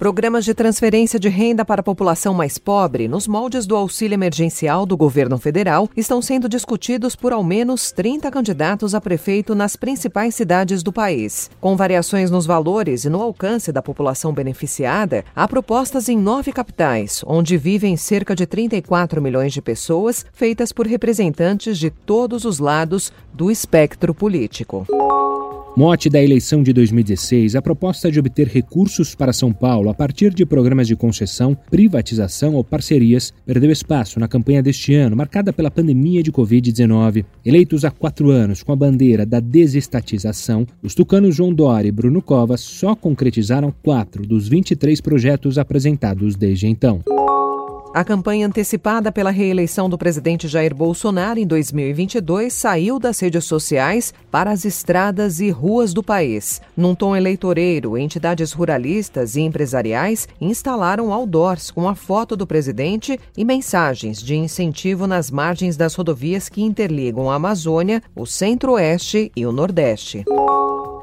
Programas de transferência de renda para a população mais pobre, nos moldes do auxílio emergencial do governo federal, estão sendo discutidos por ao menos 30 candidatos a prefeito nas principais cidades do país. Com variações nos valores e no alcance da população beneficiada, há propostas em nove capitais, onde vivem cerca de 34 milhões de pessoas, feitas por representantes de todos os lados do espectro político. Mote da eleição de 2016, a proposta de obter recursos para São Paulo a partir de programas de concessão, privatização ou parcerias perdeu espaço na campanha deste ano, marcada pela pandemia de Covid-19. Eleitos há quatro anos com a bandeira da desestatização, os tucanos João Dória e Bruno Covas só concretizaram quatro dos 23 projetos apresentados desde então. A campanha antecipada pela reeleição do presidente Jair Bolsonaro em 2022 saiu das redes sociais para as estradas e ruas do país. Num tom eleitoreiro, entidades ruralistas e empresariais instalaram outdoors com a foto do presidente e mensagens de incentivo nas margens das rodovias que interligam a Amazônia, o Centro-Oeste e o Nordeste.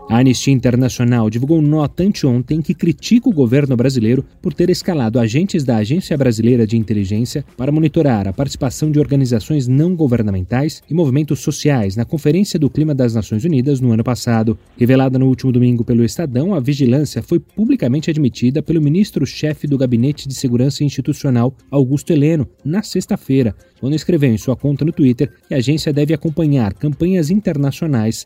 A Anistia Internacional divulgou nota anteontem que critica o governo brasileiro por ter escalado agentes da Agência Brasileira de Inteligência para monitorar a participação de organizações não governamentais e movimentos sociais na Conferência do Clima das Nações Unidas no ano passado. Revelada no último domingo pelo Estadão, a vigilância foi publicamente admitida pelo ministro-chefe do Gabinete de Segurança Institucional, Augusto Heleno, na sexta-feira, quando escreveu em sua conta no Twitter que a agência deve acompanhar campanhas internacionais